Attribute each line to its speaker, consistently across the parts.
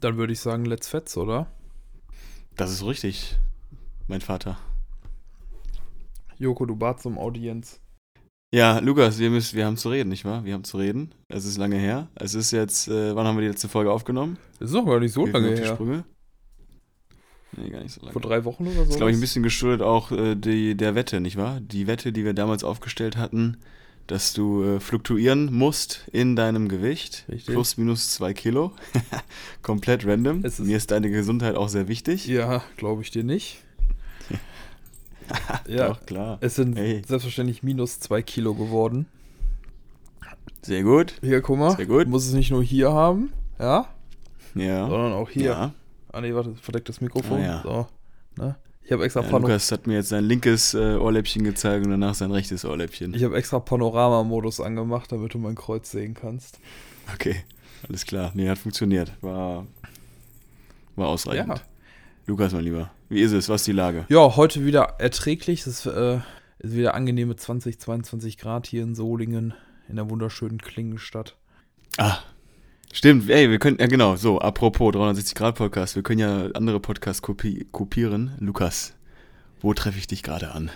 Speaker 1: Dann würde ich sagen, let's fetz, oder?
Speaker 2: Das ist richtig, mein Vater.
Speaker 1: Joko, du batst um Audienz.
Speaker 2: Ja, Lukas, wir, müssen, wir haben zu reden, nicht wahr? Wir haben zu reden. Es ist lange her. Es ist jetzt, äh, wann haben wir die letzte Folge aufgenommen?
Speaker 1: Das ist doch gar nicht so
Speaker 2: mir
Speaker 1: lange her.
Speaker 2: Sprünge. Nee, gar nicht so lange.
Speaker 1: Vor drei Wochen oder so?
Speaker 2: Das ist, glaube ich, ein bisschen geschuldet auch äh, die, der Wette, nicht wahr? Die Wette, die wir damals aufgestellt hatten, dass du äh, fluktuieren musst in deinem Gewicht.
Speaker 1: Richtig.
Speaker 2: Plus, minus zwei Kilo. Komplett random.
Speaker 1: Ist-
Speaker 2: Mir ist deine Gesundheit auch sehr wichtig.
Speaker 1: Ja, glaube ich dir nicht. ja,
Speaker 2: Doch, klar.
Speaker 1: es sind
Speaker 2: Hey.
Speaker 1: selbstverständlich minus zwei Kilo geworden.
Speaker 2: Sehr gut.
Speaker 1: Hier, guck mal.
Speaker 2: Sehr gut.
Speaker 1: Du musst es nicht nur hier haben, ja,
Speaker 2: Ja.
Speaker 1: sondern auch hier.
Speaker 2: Ja.
Speaker 1: Ah, nee, warte, verdeckt das Mikrofon.
Speaker 2: Ah, ja.
Speaker 1: So, ne? Ich habe extra,
Speaker 2: ja Lukas hat mir jetzt sein linkes äh, Ohrläppchen gezeigt und danach sein rechtes Ohrläppchen.
Speaker 1: ich hab extra Panorama-Modus angemacht, damit du mein Kreuz sehen kannst.
Speaker 2: Okay, alles klar. Nee, hat funktioniert. War, war ausreichend.
Speaker 1: Ja.
Speaker 2: Lukas, mein Lieber, wie ist es? Was ist die Lage?
Speaker 1: Ja, heute wieder erträglich. Es ist, äh, ist wieder angenehme 20, 22 Grad hier in Solingen, in der wunderschönen Klingenstadt.
Speaker 2: Ah, stimmt. Ey, wir können, ja genau, so, apropos 360-Grad-Podcast, wir können ja andere Podcasts kopi kopieren. Lukas, wo treffe ich dich gerade an?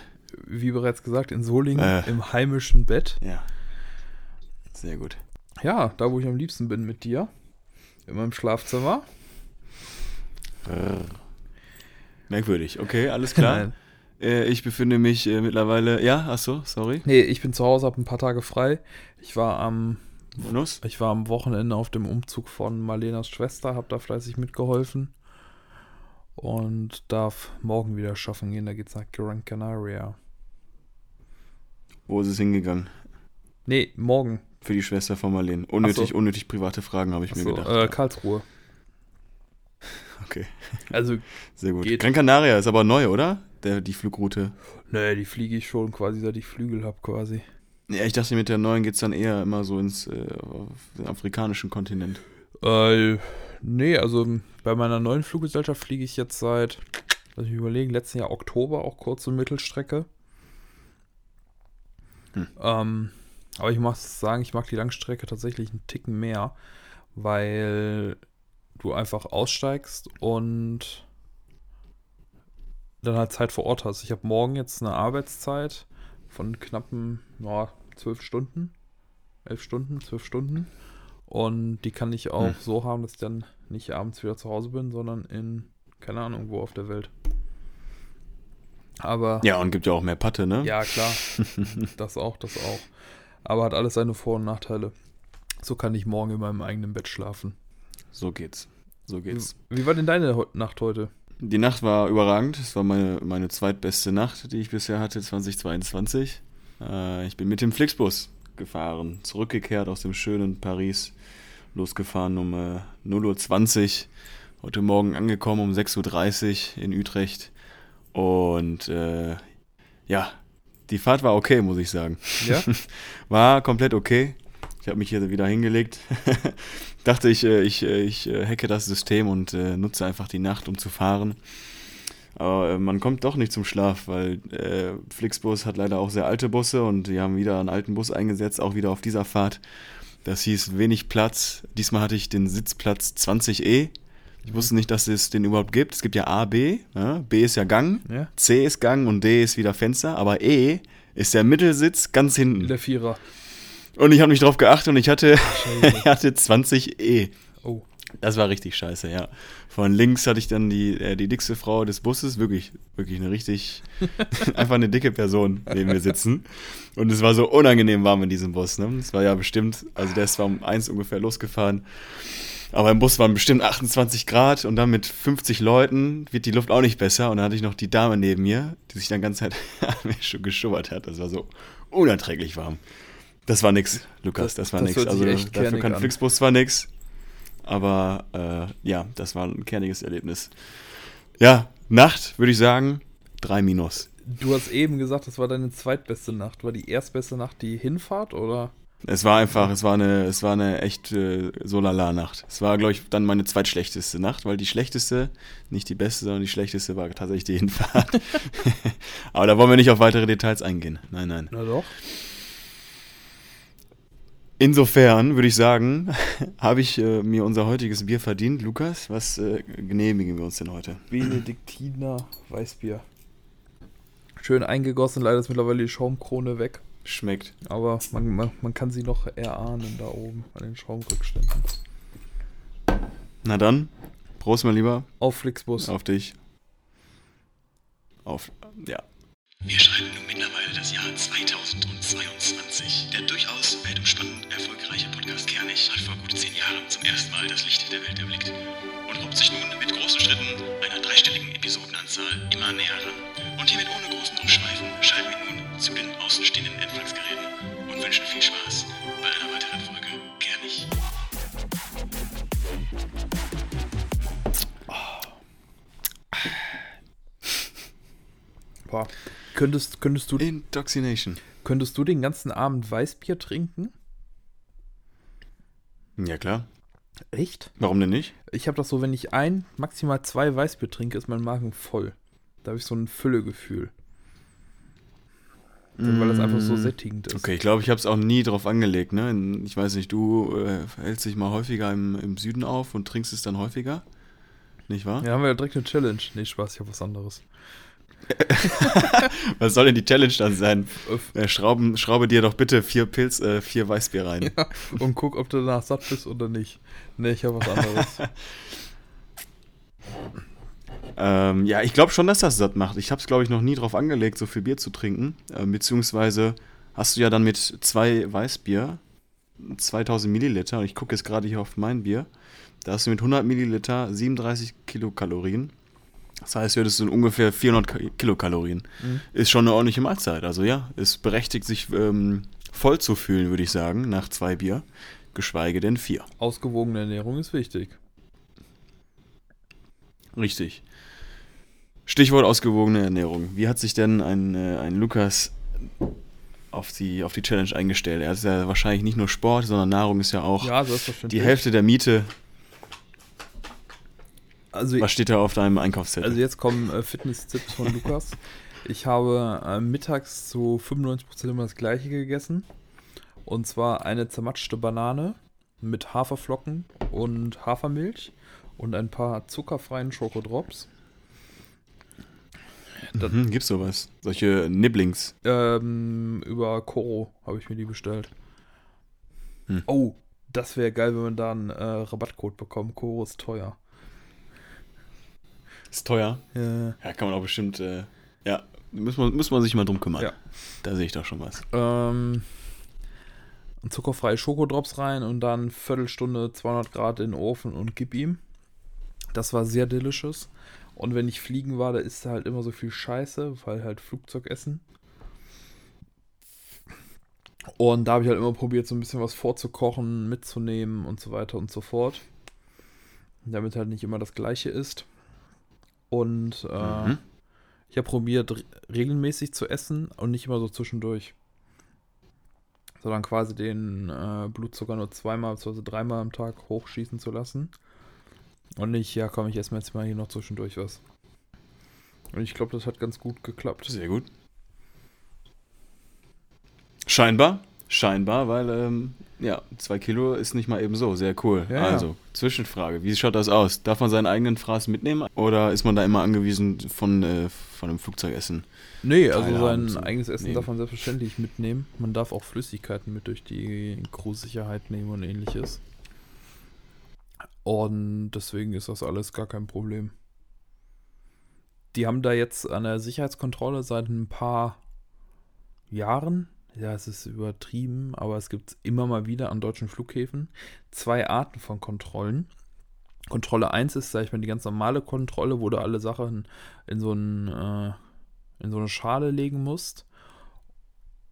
Speaker 1: Wie bereits gesagt, in Solingen,
Speaker 2: Äh.
Speaker 1: im heimischen Bett.
Speaker 2: Ja. Sehr gut.
Speaker 1: Ja, da wo ich am liebsten bin mit dir. In meinem Schlafzimmer.
Speaker 2: Brrr. Merkwürdig. Okay, alles klar. Äh, ich befinde mich äh, mittlerweile, ja, ach so, sorry.
Speaker 1: Nee, ich bin zu Hause, hab ein paar Tage frei. Ich war am,
Speaker 2: Bonus?
Speaker 1: ich war am Wochenende auf dem Umzug von Marlenas Schwester, hab da fleißig mitgeholfen. Und darf morgen wieder schaffen gehen. Da geht's nach Gran Canaria.
Speaker 2: Wo ist es hingegangen?
Speaker 1: Nee, morgen.
Speaker 2: Für die Schwester von Marlene. Unnötig,
Speaker 1: Ach so.
Speaker 2: unnötig private Fragen, habe ich mir
Speaker 1: Achso,
Speaker 2: gedacht.
Speaker 1: äh, Karlsruhe.
Speaker 2: Okay,
Speaker 1: Also,
Speaker 2: sehr gut.
Speaker 1: Geht.
Speaker 2: Gran Canaria ist aber neu, oder? Der, die Flugroute.
Speaker 1: nee, die fliege ich schon quasi, seit ich Flügel hab quasi.
Speaker 2: Ja, ich dachte, mit der neuen geht es dann eher immer so ins äh, afrikanischen Kontinent.
Speaker 1: Äh, nee, also bei meiner neuen Fluggesellschaft fliege ich jetzt seit, lass mich überlegen, letzten Jahr Oktober auch kurze Mittelstrecke.
Speaker 2: Hm.
Speaker 1: Ähm, aber ich muss sagen, ich mag die Langstrecke tatsächlich einen Ticken mehr, weil du einfach aussteigst und dann halt Zeit vor Ort hast. Ich habe morgen jetzt eine Arbeitszeit von knappen, ja, zwölf Stunden, elf Stunden, zwölf Stunden. Und die kann ich auch
Speaker 2: Hm.
Speaker 1: so haben, dass ich dann nicht abends wieder zu Hause bin, sondern in, keine Ahnung, wo auf der Welt. Aber
Speaker 2: Ja, und gibt ja auch mehr Patte, ne?
Speaker 1: ja, klar. das auch, das auch. Aber hat alles seine Vor- und Nachteile. So kann ich morgen in meinem eigenen Bett schlafen.
Speaker 2: So geht's. So geht's.
Speaker 1: Wie war denn deine Nacht heute?
Speaker 2: Die Nacht war überragend. Es war meine, meine zweitbeste Nacht, die ich bisher hatte, 2022. Äh, ich bin mit dem Flixbus gefahren, zurückgekehrt aus dem schönen Paris, losgefahren um äh, 0.20 Uhr. Heute Morgen angekommen um 6.30 Uhr in Utrecht. Und äh, ja, die Fahrt war okay, muss ich sagen.
Speaker 1: Ja?
Speaker 2: War komplett okay. Ich habe mich hier wieder hingelegt. Dachte ich, äh, ich, äh, ich äh, hacke das System und nutze einfach die Nacht, um zu fahren. Aber äh, man kommt doch nicht zum Schlaf, weil äh, Flixbus hat leider auch sehr alte Busse und die haben wieder einen alten Bus eingesetzt, auch wieder auf dieser Fahrt. Das hieß wenig Platz. Diesmal hatte ich den Sitzplatz 20E. Ich wusste nicht, dass es den überhaupt gibt. Es gibt ja A, B. Ja? B ist ja Gang,
Speaker 1: Ja?
Speaker 2: C ist Gang und D ist wieder Fenster. Aber E ist der Mittelsitz ganz hinten.
Speaker 1: Der Vierer.
Speaker 2: Und ich habe nicht drauf geachtet und ich hatte, ich hatte 20E.
Speaker 1: Oh.
Speaker 2: Das war richtig scheiße, ja. Von links hatte ich dann die, äh, die dickste Frau des Busses, wirklich, wirklich eine richtig, einfach eine dicke Person neben mir sitzen. Und es war so unangenehm warm in diesem Bus, ne? Es war ja bestimmt, also der ist zwar um eins ungefähr losgefahren, aber im Bus waren bestimmt 28 Grad und dann mit 50 Leuten wird die Luft auch nicht besser. Und dann hatte ich noch die Dame neben mir, die sich dann ganz Zeit an mir schon geschubbert hat. Das war so unerträglich warm. Das war nix, Lukas,
Speaker 1: Das-
Speaker 2: das, war
Speaker 1: das
Speaker 2: nix. Also dafür kann
Speaker 1: an.
Speaker 2: Flixbus zwar nix, aber äh, ja, das war ein kerniges Erlebnis. Ja, Nacht würde ich sagen, drei Minus.
Speaker 1: Du hast eben gesagt, das war deine zweitbeste Nacht. War die erstbeste Nacht die Hinfahrt oder?
Speaker 2: Es war einfach, es war eine, es war eine echt äh, Solala-Nacht. Es war, glaube ich, dann meine zweitschlechteste Nacht, weil die schlechteste, nicht die beste, sondern die schlechteste war tatsächlich die Hinfahrt. Aber da wollen wir nicht auf weitere Details eingehen. Nein, nein.
Speaker 1: Na doch.
Speaker 2: Insofern würde ich sagen, habe ich äh, mir unser heutiges Bier verdient. Lukas, was äh, genehmigen wir uns denn heute?
Speaker 1: Benediktiner Weißbier. Schön eingegossen, leider ist mittlerweile die Schaumkrone weg.
Speaker 2: Schmeckt.
Speaker 1: Aber man, man, man kann sie noch erahnen da oben an den Schaumrückständen.
Speaker 2: Na dann, Prost, mein Lieber.
Speaker 1: Auf Flixbus.
Speaker 2: Auf dich. Auf, ja.
Speaker 3: Wir schreiben nun mittlerweile das Jahr 2022. Der durchaus zum ersten Mal das Licht der Welt erblickt und robbt sich nun mit großen Schritten einer dreistelligen Episodenanzahl immer näher ran. Und hiermit ohne großen Umschweifen schalten wir nun zu den außenstehenden Empfangsgeräten und wünschen viel Spaß bei einer weiteren Folge Kernig.
Speaker 1: Boah. Könntest, könntest, du,
Speaker 2: Intoxination.
Speaker 1: könntest du den ganzen Abend Weißbier trinken?
Speaker 2: Ja, klar.
Speaker 1: Echt?
Speaker 2: Warum denn nicht?
Speaker 1: Ich habe das so, wenn ich ein, maximal zwei Weißbier trinke, ist mein Magen voll. Da habe ich so ein Füllegefühl. Weil das einfach so sättigend ist.
Speaker 2: Mm. Okay, ich glaube, ich habe es auch nie drauf angelegt. Ne? Ich weiß nicht, du äh, hältst dich mal häufiger im, im Süden auf und trinkst es dann häufiger. Nicht wahr?
Speaker 1: Ja, haben wir ja direkt eine Challenge. Nee, Spaß, ich habe was anderes.
Speaker 2: Was soll denn die Challenge dann sein? Äh, schrauben, schraube dir doch bitte vier Pilz, äh, vier Weißbier rein.
Speaker 1: Ja, und guck, ob du danach satt bist oder nicht. Nee, ich habe was anderes.
Speaker 2: Ähm, ja, ich glaube schon, dass das satt macht. Ich habe es, glaube ich, noch nie drauf angelegt, so viel Bier zu trinken. Ähm, beziehungsweise hast du ja dann mit zwei Weißbier 2000 Milliliter, und ich gucke jetzt gerade hier auf mein Bier, da hast du mit 100 Milliliter 37 Kilokalorien. Das heißt, du hättest so ungefähr 400 Ka- Kilokalorien.
Speaker 1: Mhm.
Speaker 2: Ist schon eine ordentliche Mahlzeit. Also ja, ist berechtigt, sich ähm, voll zu fühlen, würde ich sagen, nach zwei Bier. Geschweige denn vier.
Speaker 1: Ausgewogene Ernährung ist wichtig.
Speaker 2: Richtig. Stichwort ausgewogene Ernährung. Wie hat sich denn ein, äh, ein Lukas auf die, auf die Challenge eingestellt? Er ist ja wahrscheinlich nicht nur Sport, sondern Nahrung ist ja auch
Speaker 1: Ja,
Speaker 2: die Hälfte der Miete.
Speaker 1: Also,
Speaker 2: Was steht da auf deinem Einkaufszettel?
Speaker 1: also jetzt kommen äh, Fitness-Tipps von Lukas. Ich habe äh, mittags zu 95% immer das gleiche gegessen. Und zwar eine zermatschte Banane mit Haferflocken und Hafermilch und ein paar zuckerfreien Schokodrops.
Speaker 2: mhm, gibt's sowas? Solche Nibblings.
Speaker 1: Ähm, über Koro habe ich mir die bestellt.
Speaker 2: Hm.
Speaker 1: Oh, das wäre geil, wenn man da einen äh, Rabattcode bekommt. Koro ist teuer.
Speaker 2: Ist teuer.
Speaker 1: Ja.
Speaker 2: Ja, kann man auch bestimmt, äh, ja, muss man, muss man sich mal drum kümmern.
Speaker 1: Ja.
Speaker 2: Da sehe ich doch schon was.
Speaker 1: Ähm, und zuckerfreie Schokodrops rein und dann Viertelstunde 200 Grad in den Ofen und gib ihm. Das war sehr delicious. Und wenn ich fliegen war, da ist halt immer so viel Scheiße, weil halt Flugzeugessen. Und da habe ich halt immer probiert, so ein bisschen was vorzukochen, mitzunehmen und so weiter und so fort. Damit halt nicht immer das Gleiche ist. Und äh,
Speaker 2: Mhm.
Speaker 1: ich habe probiert, re- regelmäßig zu essen und nicht immer so zwischendurch. Sondern quasi den äh, Blutzucker nur zweimal bzw. dreimal am Tag hochschießen zu lassen. Und nicht, ja komm, ich esse mir jetzt mal hier noch zwischendurch was. Und ich glaube, das hat ganz gut geklappt.
Speaker 2: Sehr gut. Scheinbar. Scheinbar, weil, ähm, ja, zwei Kilo ist nicht mal eben so. Sehr cool.
Speaker 1: Ja, ja.
Speaker 2: also, Zwischenfrage. Wie schaut das aus? Darf man seinen eigenen Fraß mitnehmen oder ist man da immer angewiesen von, äh, von einem Flugzeugessen?
Speaker 1: Nee, also
Speaker 2: Teilhaben
Speaker 1: sein eigenes Essen
Speaker 2: nehmen.
Speaker 1: darf man selbstverständlich mitnehmen. Man darf auch Flüssigkeiten mit durch die Crewsicherheit nehmen und ähnliches. Und deswegen ist das alles gar kein Problem. Die haben da jetzt an der Sicherheitskontrolle seit ein paar Jahren, ja, es ist übertrieben, aber es gibt immer mal wieder an deutschen Flughäfen zwei Arten von Kontrollen. Kontrolle 1 ist, sag ich mal, die ganz normale Kontrolle, wo du alle Sachen in so einen äh, in so eine Schale legen musst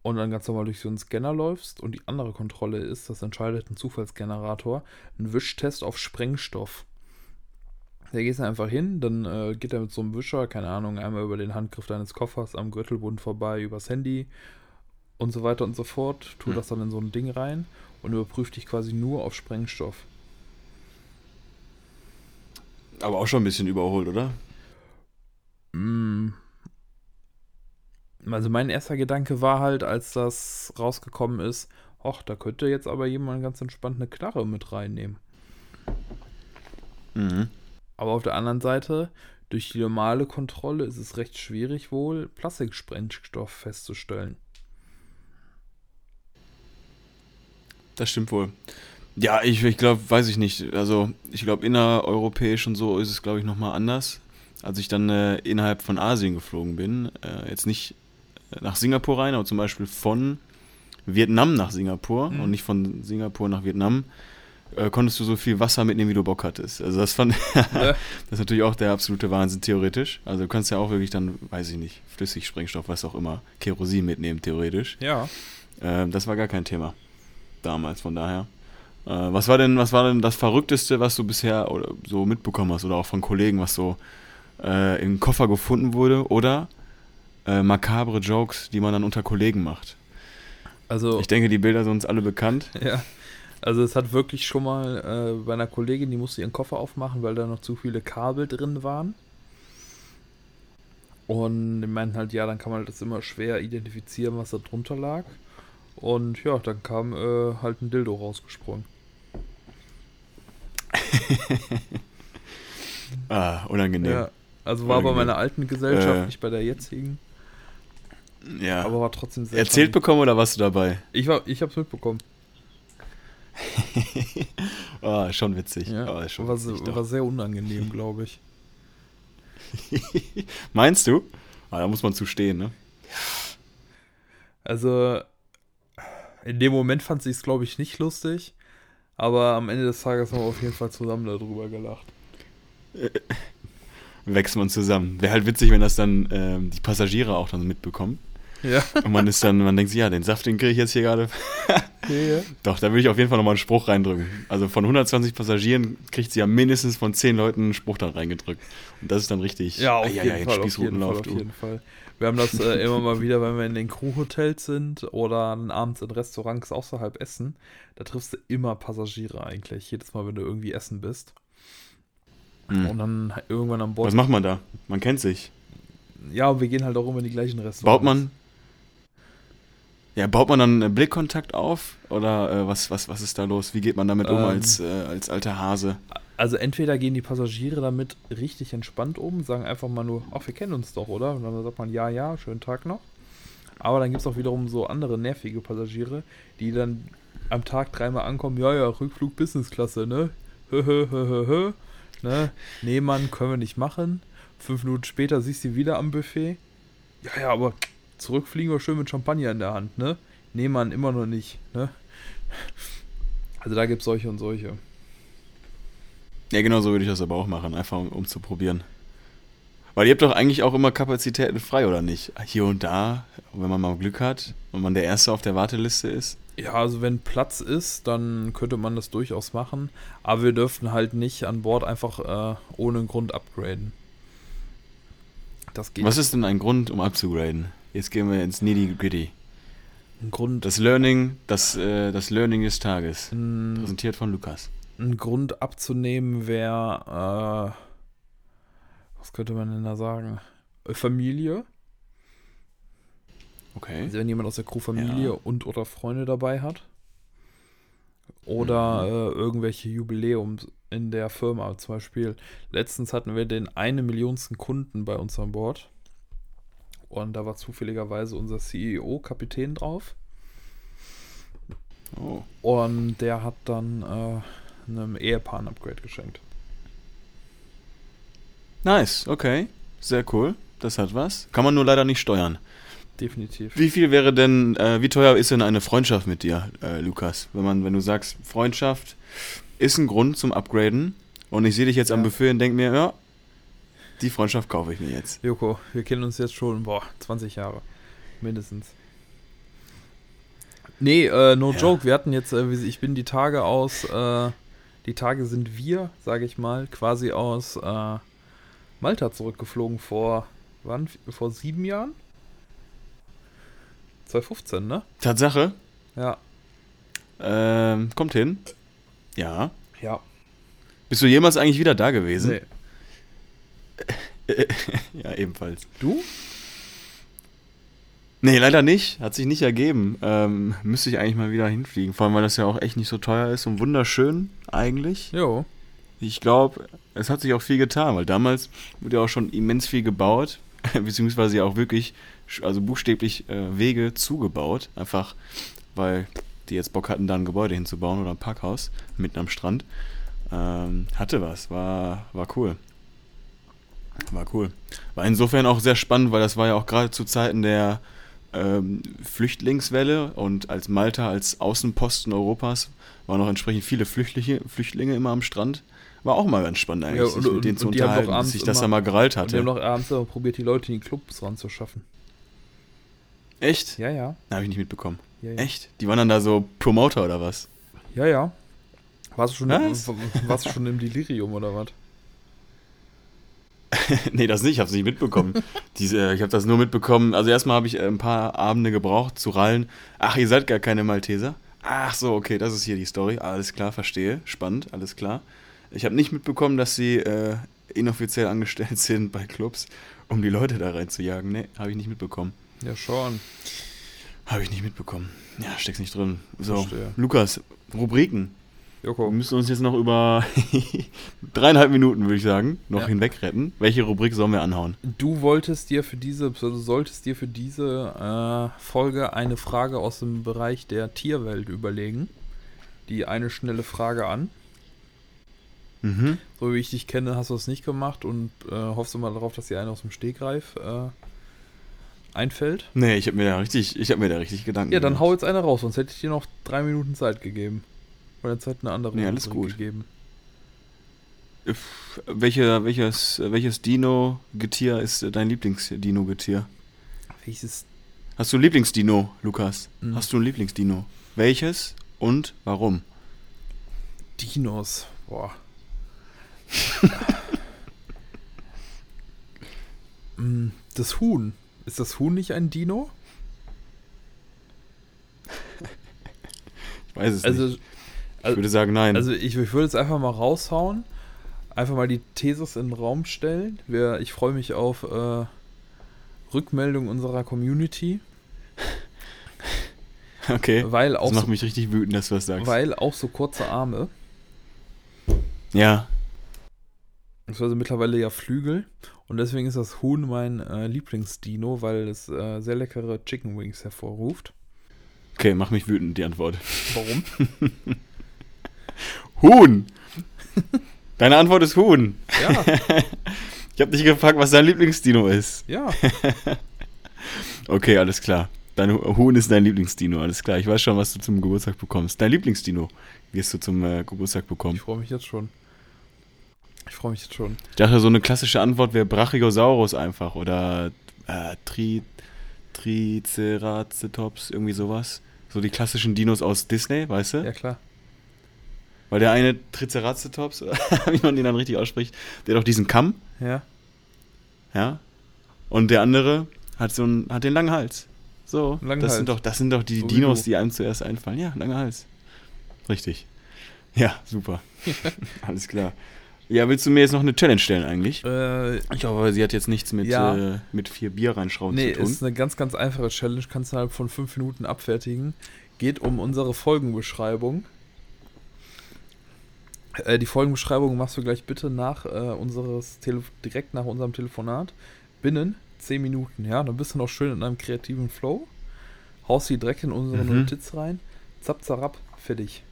Speaker 1: und dann ganz normal durch so einen Scanner läufst. Und die andere Kontrolle ist, das entscheidet ein Zufallsgenerator, ein Wischtest auf Sprengstoff. Da gehst du einfach hin, dann äh, geht er mit so einem Wischer, keine Ahnung, einmal über den Handgriff deines Koffers am Gürtelbund vorbei, übers Handy und so weiter und so fort, tut
Speaker 2: Hm.
Speaker 1: das dann in so ein Ding rein und überprüft dich quasi nur auf Sprengstoff.
Speaker 2: Aber auch schon ein bisschen überholt, oder?
Speaker 1: Mm. Also mein erster Gedanke war halt, als das rausgekommen ist, ach, da könnte jetzt aber jemand ganz entspannt eine Knarre mit reinnehmen.
Speaker 2: Mhm.
Speaker 1: Aber auf der anderen Seite, durch die normale Kontrolle ist es recht schwierig wohl, Plastiksprengstoff festzustellen.
Speaker 2: Das stimmt wohl. Ja, ich, ich glaube, weiß ich nicht. Also, ich glaube, innereuropäisch und so ist es, glaube ich, nochmal anders. Als ich dann äh, innerhalb von Asien geflogen bin, äh, jetzt nicht nach Singapur rein, aber zum Beispiel von Vietnam nach Singapur
Speaker 1: Mhm.
Speaker 2: und nicht von Singapur nach Vietnam, äh, konntest du so viel Wasser mitnehmen, wie du Bock hattest. Also das fand
Speaker 1: Ja.
Speaker 2: das ist natürlich auch der absolute Wahnsinn, theoretisch. Also du kannst ja auch wirklich dann, weiß ich nicht, Flüssigsprengstoff, was auch immer, Kerosin mitnehmen, theoretisch.
Speaker 1: Ja.
Speaker 2: Ähm, das war gar kein Thema damals, von daher. Äh, was war denn, was war denn das Verrückteste, was du bisher oder so mitbekommen hast oder auch von Kollegen, was so äh, im Koffer gefunden wurde oder äh, makabre Jokes, die man dann unter Kollegen macht?
Speaker 1: Also,
Speaker 2: Ich denke, die Bilder sind uns alle bekannt.
Speaker 1: ja. Also es hat wirklich schon mal äh, bei einer Kollegin, die musste ihren Koffer aufmachen, weil da noch zu viele Kabel drin waren. Und die meinten halt, ja, dann kann man das immer schwer identifizieren, was da drunter lag. Und ja, dann kam äh, halt ein Dildo rausgesprungen.
Speaker 2: Ah, unangenehm.
Speaker 1: Ja. Also war bei
Speaker 2: Unangenehm.
Speaker 1: meiner alten Gesellschaft,
Speaker 2: Äh.
Speaker 1: nicht bei der jetzigen,
Speaker 2: Ja.
Speaker 1: aber war trotzdem sehr
Speaker 2: Erzählt
Speaker 1: funny.
Speaker 2: bekommen oder warst du dabei?
Speaker 1: Ich war, ich hab's mitbekommen.
Speaker 2: Ah, schon witzig.
Speaker 1: Ja.
Speaker 2: Ist schon
Speaker 1: war,
Speaker 2: witzig,
Speaker 1: war sehr unangenehm, glaube ich.
Speaker 2: Meinst du? Ah, da muss man zu stehen, ne?
Speaker 1: Also, in dem Moment fand sie es, glaube ich, nicht lustig. Aber am Ende des Tages haben wir auf jeden Fall zusammen darüber gelacht.
Speaker 2: Wächst man zusammen. Wäre halt witzig, wenn das dann ähm, die Passagiere auch dann mitbekommen.
Speaker 1: Ja.
Speaker 2: Und man ist dann, man denkt sich, ja, den Saft, den kriege ich jetzt hier gerade. Doch, da würde ich auf jeden Fall nochmal einen Spruch reindrücken. Also von 120 Passagieren kriegt sie ja mindestens von 10 Leuten einen Spruch dann reingedrückt. Und das ist dann richtig.
Speaker 1: Ja, auf
Speaker 2: Eieiei,
Speaker 1: jeden Fall, auf jeden Fall, auf jeden Fall. Wir haben das äh, immer mal wieder, wenn wir in den Crewhotels sind oder abends in Restaurants außerhalb essen. Da triffst du immer Passagiere eigentlich. Jedes Mal, wenn du irgendwie essen bist.
Speaker 2: Hm.
Speaker 1: Und dann irgendwann an Bord.
Speaker 2: Was macht man da? Man kennt sich.
Speaker 1: Ja, und wir gehen halt auch immer in die gleichen Restaurants.
Speaker 2: Baut man. Ja, baut man dann äh, Blickkontakt auf? Oder äh, was, was, was ist da los? Wie geht man damit um
Speaker 1: Ähm.
Speaker 2: als, äh, als alter Hase?
Speaker 1: Also entweder gehen die Passagiere damit richtig entspannt um, sagen einfach mal nur, ach, wir kennen uns doch, oder? Und dann sagt man, ja, ja, schönen Tag noch. Aber dann gibt es auch wiederum so andere nervige Passagiere, die dann am Tag dreimal ankommen, ja, ja, Rückflug Businessklasse, ne? Hö, hö, hö, hö, hö. Ne? Nee, Mann, können wir nicht machen. Fünf Minuten später siehst du sie wieder am Buffet. Ja, ja, aber zurückfliegen wir schön mit Champagner in der Hand, ne? Nee, Mann, immer noch nicht, ne? Also da gibt es solche und solche.
Speaker 2: Ja, genau so würde ich das aber auch machen, einfach um, um zu probieren. Weil ihr habt doch eigentlich auch immer Kapazitäten frei, oder nicht? Hier und da, wenn man mal Glück hat und man der Erste auf der Warteliste ist.
Speaker 1: Ja, also wenn Platz ist, dann könnte man das durchaus machen. Aber wir dürften halt nicht an Bord einfach äh, ohne Grund upgraden. Das geht.
Speaker 2: Was ist denn ein Grund, um abzugraden? Jetzt gehen wir ins Nitty Gritty.
Speaker 1: ein Grund?
Speaker 2: Das Learning, das, äh, das Learning des Tages.
Speaker 1: Ein,
Speaker 2: Präsentiert von Lukas.
Speaker 1: Ein Grund abzunehmen wäre, äh, was könnte man denn da sagen? Äh, Familie.
Speaker 2: Okay.
Speaker 1: Also wenn jemand aus der Crew Familie
Speaker 2: Ja.
Speaker 1: und oder Freunde dabei hat. Oder
Speaker 2: Mhm.
Speaker 1: äh, irgendwelche Jubiläums in der Firma. Zum Beispiel, letztens hatten wir den eine Millionsten Kunden bei uns an Bord. Und da war zufälligerweise unser CEO Kapitän drauf.
Speaker 2: Oh.
Speaker 1: Und der hat dann äh, einem Ehepaar ein Upgrade geschenkt.
Speaker 2: Nice, okay. Sehr cool. Das hat was. Kann man nur leider nicht steuern.
Speaker 1: Definitiv.
Speaker 2: Wie viel wäre denn, äh, wie teuer ist denn eine Freundschaft mit dir, äh, Lukas? Wenn man, wenn du sagst, Freundschaft ist ein Grund zum Upgraden und ich sehe dich jetzt am
Speaker 1: Ja.
Speaker 2: Buffet und denke mir, ja, die Freundschaft kaufe ich mir jetzt.
Speaker 1: Joko, wir kennen uns jetzt schon, boah, 20 Jahre. Mindestens. Nee, äh, no
Speaker 2: Ja.
Speaker 1: joke. Wir hatten jetzt, äh, ich bin die Tage aus, äh, die Tage sind wir, sage ich mal, quasi aus äh, Malta zurückgeflogen vor, wann? Vor sieben Jahren? 2015, ne?
Speaker 2: Tatsache,
Speaker 1: Ja.
Speaker 2: ähm, kommt hin. Ja.
Speaker 1: Ja.
Speaker 2: Bist du jemals eigentlich wieder da gewesen?
Speaker 1: Nee.
Speaker 2: ja, ebenfalls.
Speaker 1: Du?
Speaker 2: Nee, leider nicht. Hat sich nicht ergeben. Ähm, müsste ich eigentlich mal wieder hinfliegen. Vor allem, weil das ja auch echt nicht so teuer ist und wunderschön eigentlich.
Speaker 1: Jo.
Speaker 2: Ich glaube, es hat sich auch viel getan, weil damals wurde ja auch schon immens viel gebaut, beziehungsweise ja auch wirklich, also buchstäblich äh, Wege zugebaut. Einfach, weil die jetzt Bock hatten, da ein Gebäude hinzubauen oder ein Parkhaus mitten am Strand. Ähm, hatte was, war, war cool. War cool. War insofern auch sehr spannend, weil das war ja auch gerade zu Zeiten der ähm, Flüchtlingswelle und als Malta als Außenposten Europas waren noch entsprechend viele Flüchtlinge, Flüchtlinge immer am Strand. War auch mal ganz spannend eigentlich,
Speaker 1: Ja,
Speaker 2: sich
Speaker 1: und-
Speaker 2: mit denen zu unterhalten, bis sich das
Speaker 1: immer-
Speaker 2: dann mal gerallt
Speaker 1: Und die haben
Speaker 2: hatte.
Speaker 1: noch abends immer probiert, die Leute in die Clubs ranzuschaffen.
Speaker 2: Echt?
Speaker 1: Ja, ja.
Speaker 2: Habe ich nicht mitbekommen.
Speaker 1: ja, ja.
Speaker 2: Echt? Die waren dann da so Promoter oder was?
Speaker 1: Ja, ja. Warst du schon,
Speaker 2: Was?
Speaker 1: warst du schon im Delirium oder was?
Speaker 2: nee, das nicht, ich habe es nicht mitbekommen. Diese, ich habe das nur mitbekommen. Also erstmal habe ich äh, ein paar Abende gebraucht zu rallen. Ach, ihr seid gar keine Malteser? Ach so, okay, das ist hier die Story. Alles klar, verstehe. Spannend, alles klar. Ich habe nicht mitbekommen, dass sie äh, inoffiziell angestellt sind bei Clubs, um die Leute da reinzujagen. Nee, habe ich nicht mitbekommen.
Speaker 1: Ja, schon.
Speaker 2: Habe ich nicht mitbekommen. Ja, steck's nicht drin. So,
Speaker 1: Verstehe.
Speaker 2: Lukas, Rubriken. Wir
Speaker 1: Joko.
Speaker 2: müssen uns jetzt noch über dreieinhalb Minuten, würde ich sagen, noch
Speaker 1: Ja.
Speaker 2: hinweg retten. Welche Rubrik sollen wir anhauen?
Speaker 1: Du wolltest dir für diese, also solltest dir für diese äh, Folge eine Frage aus dem Bereich der Tierwelt überlegen. Die eine schnelle Frage an.
Speaker 2: Mhm.
Speaker 1: So wie ich dich kenne, hast du es nicht gemacht und äh, hoffst du mal darauf, dass dir eine aus dem Stegreif äh, einfällt.
Speaker 2: Nee, ich habe mir da richtig, ich habe mir da richtig Gedanken
Speaker 1: Ja, dann
Speaker 2: gemacht.
Speaker 1: hau jetzt eine raus, sonst hätte ich dir noch drei Minuten Zeit gegeben. Oder Zeit eine andere
Speaker 2: Nee, alles gut.
Speaker 1: gegeben.
Speaker 2: Welche, welches, welches Dino-Getier ist dein Lieblings-Dino-Getier?
Speaker 1: Welches
Speaker 2: Hast du ein Lieblingsdino, Lukas?
Speaker 1: Mhm.
Speaker 2: Hast du ein Lieblingsdino? Welches und warum?
Speaker 1: Dinos? Boah. Mm, das Huhn. Ist das Huhn nicht ein Dino?
Speaker 2: Ich weiß es
Speaker 1: Also,
Speaker 2: nicht. Ich würde sagen, nein.
Speaker 1: also ich, ich würde jetzt einfach mal raushauen. Einfach mal die Thesis in den Raum stellen. Wir, ich freue mich auf äh, Rückmeldung unserer Community,
Speaker 2: okay.
Speaker 1: weil
Speaker 2: Das
Speaker 1: auch,
Speaker 2: macht
Speaker 1: so,
Speaker 2: mich richtig wütend, dass du das sagst.
Speaker 1: weil auch so kurze Arme,
Speaker 2: ja.
Speaker 1: beziehungsweise mittlerweile ja Flügel. Und deswegen ist das Huhn mein äh, Lieblingsdino, weil es äh, sehr leckere Chicken Wings hervorruft.
Speaker 2: Okay, mach mich wütend, die Antwort.
Speaker 1: Warum?
Speaker 2: Huhn! Deine Antwort ist Huhn.
Speaker 1: Ja,
Speaker 2: Ich habe dich gefragt, was dein Lieblingsdino ist.
Speaker 1: ja.
Speaker 2: Okay, alles klar. Dein Hu- Huhn ist dein Lieblingsdino, alles klar. Ich weiß schon, was du zum Geburtstag bekommst. Dein Lieblingsdino wirst du zum äh, Geburtstag bekommen.
Speaker 1: Ich freue mich jetzt schon. Ich freue mich jetzt schon.
Speaker 2: Ich dachte, so eine klassische Antwort wäre Brachiosaurus einfach oder äh, Tri Triceratops, irgendwie sowas. So die klassischen Dinos aus Disney, weißt du?
Speaker 1: Ja, klar.
Speaker 2: Weil der eine Triceratops, wie man den dann richtig ausspricht, der hat doch diesen Kamm,
Speaker 1: Ja.
Speaker 2: ja. Und der andere hat so einen, hat den langen Hals. So,
Speaker 1: Langen
Speaker 2: das
Speaker 1: Hals.
Speaker 2: sind doch, das sind doch die
Speaker 1: So
Speaker 2: Dinos, die einem zuerst einfallen. Ja, langer Hals. Richtig. Ja, super. Alles klar. Ja, willst du mir jetzt noch eine Challenge stellen eigentlich?
Speaker 1: Äh,
Speaker 2: Ich hoffe, sie hat jetzt nichts mit,
Speaker 1: Ja.
Speaker 2: äh, mit vier Bier reinschrauben
Speaker 1: nee,
Speaker 2: zu tun.
Speaker 1: ist eine ganz, ganz einfache Challenge. Kannst du innerhalb von fünf Minuten abfertigen. Geht um unsere Folgenbeschreibung. Äh, die Folgenbeschreibung machst du gleich bitte nach äh, unseres Tele direkt nach unserem Telefonat. Binnen 10 Minuten, ja. Dann bist du noch schön in einem kreativen Flow. Haust die direkt in unsere
Speaker 2: Mhm.
Speaker 1: Notiz rein. Zap, zarab, fertig.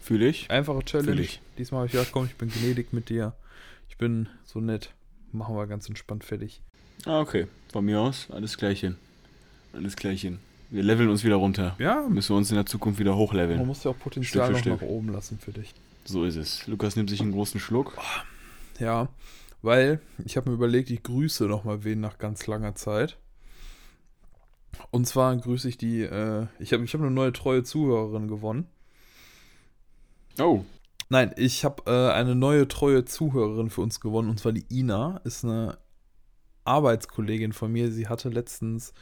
Speaker 2: Fühle ich.
Speaker 1: Einfache Challenge.
Speaker 2: Fühl ich.
Speaker 1: Diesmal habe ich gedacht, komm, ich bin gnädig mit dir. Ich bin so nett. Machen wir ganz entspannt fertig.
Speaker 2: Ah, okay. Von mir aus, alles Gleichchen. Alles Gleichchen. Wir leveln uns wieder runter.
Speaker 1: Ja,
Speaker 2: Müssen wir uns in der Zukunft wieder
Speaker 1: man
Speaker 2: hochleveln.
Speaker 1: muss ja auch Potenzial noch
Speaker 2: Stück.
Speaker 1: nach oben lassen für dich.
Speaker 2: So ist es. Lukas nimmt sich einen großen Schluck.
Speaker 1: Ja, weil ich habe mir überlegt, ich grüße noch mal wen nach ganz langer Zeit. Und zwar grüße ich die, äh, ich habe ich hab eine neue treue Zuhörerin gewonnen.
Speaker 2: Oh.
Speaker 1: Nein, ich habe äh, eine neue treue Zuhörerin für uns gewonnen und zwar die Ina, ist eine Arbeitskollegin von mir. Sie hatte letztens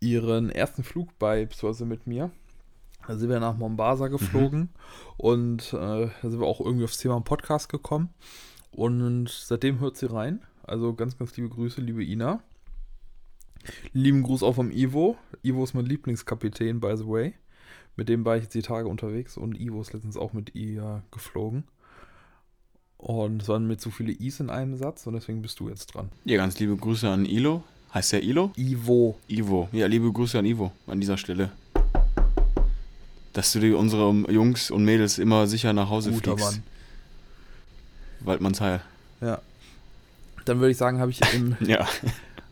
Speaker 1: ihren ersten Flug bei, beziehungsweise mit mir. Da sind wir nach Mombasa geflogen und äh, da sind wir auch irgendwie aufs Thema Podcast gekommen. Und seitdem hört sie rein. Also ganz, ganz liebe Grüße, liebe Ina. Lieben Gruß auch vom Ivo. Ivo ist mein Lieblingskapitän, by the way. Mit dem war ich jetzt die Tage unterwegs und Ivo ist letztens auch mit ihr geflogen. Und es waren mir zu viele Is in einem Satz und deswegen bist du jetzt dran.
Speaker 2: Ja, ganz liebe Grüße an Ilo. Heißt der Ilo?
Speaker 1: Ivo.
Speaker 2: Ivo. Ja, liebe Grüße an Ivo an dieser Stelle. Dass du die unsere Jungs und Mädels immer sicher nach Hause
Speaker 1: Guter
Speaker 2: fliegst.
Speaker 1: Mann.
Speaker 2: Waldmannsheil.
Speaker 1: Ja. Dann würde ich sagen, habe ich, im-
Speaker 2: Ja.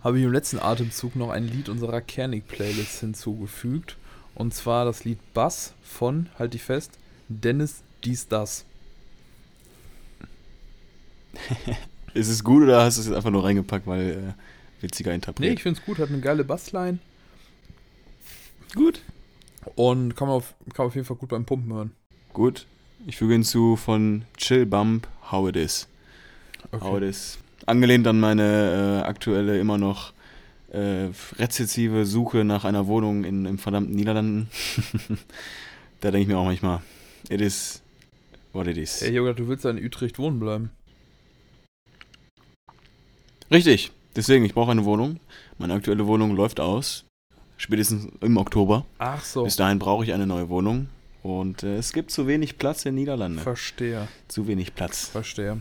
Speaker 1: habe ich im letzten Atemzug noch ein Lied unserer Kernig-Playlist hinzugefügt. Und zwar das Lied Bass von, halt dich fest, Dennis Dies Das.
Speaker 2: Ist es gut oder hast du es jetzt einfach nur reingepackt, weil äh, witziger Interpret?
Speaker 1: Nee, ich finde es gut, hat eine geile Bassline
Speaker 2: gut.
Speaker 1: und kann man, auf, kann man auf jeden Fall gut beim Pumpen hören.
Speaker 2: Gut. Ich füge hinzu von Chill Bump How It Is. How It Is. Angelehnt an meine äh, aktuelle immer noch äh, rezessive Suche nach einer Wohnung in, im verdammten Niederlanden. da denke ich mir auch manchmal, it is what it is.
Speaker 1: Hey Junge, du willst ja in Utrecht wohnen bleiben.
Speaker 2: Richtig. Deswegen, ich brauche eine Wohnung. Meine aktuelle Wohnung läuft aus. Spätestens im Oktober.
Speaker 1: Ach so,
Speaker 2: Bis dahin brauche ich eine neue Wohnung. Und äh, es gibt zu wenig Platz in Niederlande.
Speaker 1: verstehe,
Speaker 2: Zu wenig Platz.
Speaker 1: verstehe.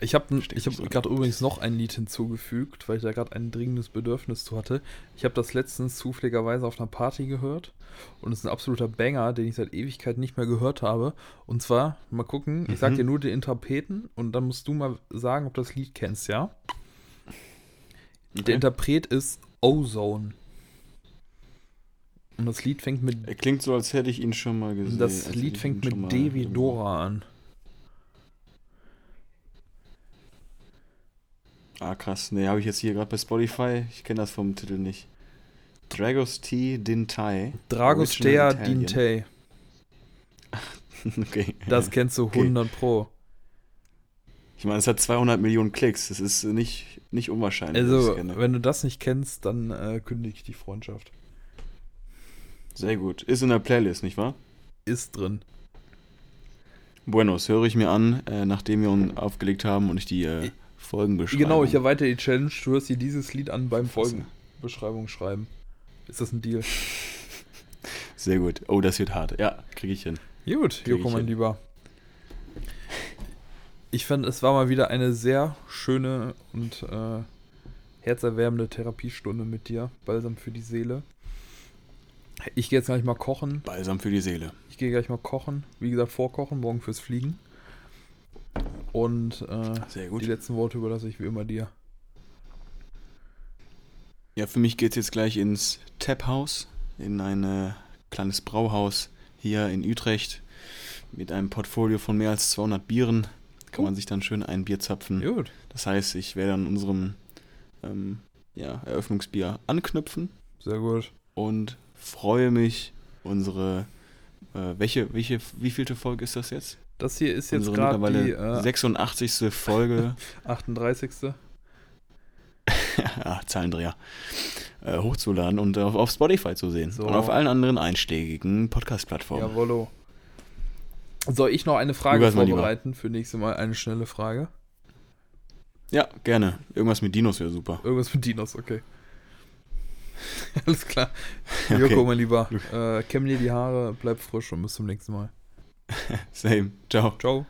Speaker 1: Ich habe ich hab gerade übrigens noch ein Lied hinzugefügt, weil ich da gerade ein dringendes Bedürfnis zu hatte. Ich habe das letztens zufälligerweise auf einer Party gehört und es ist ein absoluter Banger, den ich seit Ewigkeit nicht mehr gehört habe. Und zwar, mal gucken, ich sag
Speaker 2: Mhm.
Speaker 1: dir nur den Interpreten und dann musst du mal sagen, ob du das Lied kennst, ja? Der
Speaker 2: Okay.
Speaker 1: Interpret ist Ozone. Und das Lied fängt mit
Speaker 2: Er klingt so, als hätte ich ihn schon mal gesehen.
Speaker 1: das
Speaker 2: als
Speaker 1: Lied fängt mit D wie Dora an.
Speaker 2: Ah, krass. Nee, habe ich jetzt hier gerade bei Spotify. Ich kenne das vom Titel nicht. Dragos T. Dintai.
Speaker 1: Dragostea
Speaker 2: Original Italian.
Speaker 1: Dintei.
Speaker 2: Okay.
Speaker 1: Das kennst du
Speaker 2: Okay.
Speaker 1: 100 Pro.
Speaker 2: Ich meine, es hat 200 Millionen Klicks. Das ist nicht, nicht unwahrscheinlich.
Speaker 1: Also, wenn du das nicht kennst, dann äh, kündige ich die Freundschaft.
Speaker 2: Sehr gut. Ist in der Playlist, nicht wahr?
Speaker 1: Ist drin.
Speaker 2: Buenos, höre ich mir an, äh, nachdem wir uns aufgelegt haben und ich die äh, Folgen beschreibe.
Speaker 1: Genau, ich erweitere die Challenge. Du hörst dir dieses Lied an beim. Folgenbeschreibung schreiben. Ist das ein Deal?
Speaker 2: Sehr gut. Oh, das wird hart. Ja, kriege ich hin.
Speaker 1: Gut, Joko, mein. Lieber. Ich fand, es war mal wieder eine sehr schöne und äh, herzerwärmende Therapiestunde mit dir. Balsam für die Seele. Ich gehe jetzt gleich mal kochen.
Speaker 2: Balsam für die Seele.
Speaker 1: Ich gehe gleich mal kochen. Wie gesagt, vorkochen, morgen fürs Fliegen. Und äh, die letzten Worte überlasse ich wie immer dir.
Speaker 2: Ja, für mich geht es jetzt gleich ins Tap House, in ein äh, kleines Brauhaus hier in Utrecht mit einem Portfolio von mehr als 200 Bieren. Kann
Speaker 1: Oh.
Speaker 2: man sich dann schön ein Bier zapfen.
Speaker 1: Gut.
Speaker 2: Das heißt, ich werde an unserem ähm, ja, Eröffnungsbier anknüpfen
Speaker 1: Sehr gut.
Speaker 2: und freue mich, unsere, äh, welche, welche, wie vielte Folge ist das jetzt?
Speaker 1: Das hier ist jetzt gerade die äh,
Speaker 2: 86. Folge,
Speaker 1: 38.
Speaker 2: ah, Zahlendreher, äh, hochzuladen und auf, auf Spotify zu sehen.
Speaker 1: So.
Speaker 2: Und auf allen anderen einschlägigen Podcast-Plattformen.
Speaker 1: Jawollo. Soll ich noch eine Frage vorbereiten für nächstes Mal? Eine schnelle Frage.
Speaker 2: Ja, gerne. Irgendwas mit Dinos wäre super.
Speaker 1: Irgendwas mit Dinos, okay. Alles klar.
Speaker 2: Okay.
Speaker 1: Joko, mein Lieber. Äh, kämm dir die Haare, bleib frisch und bis zum nächsten Mal.
Speaker 2: Same. Ciao.
Speaker 1: Ciao.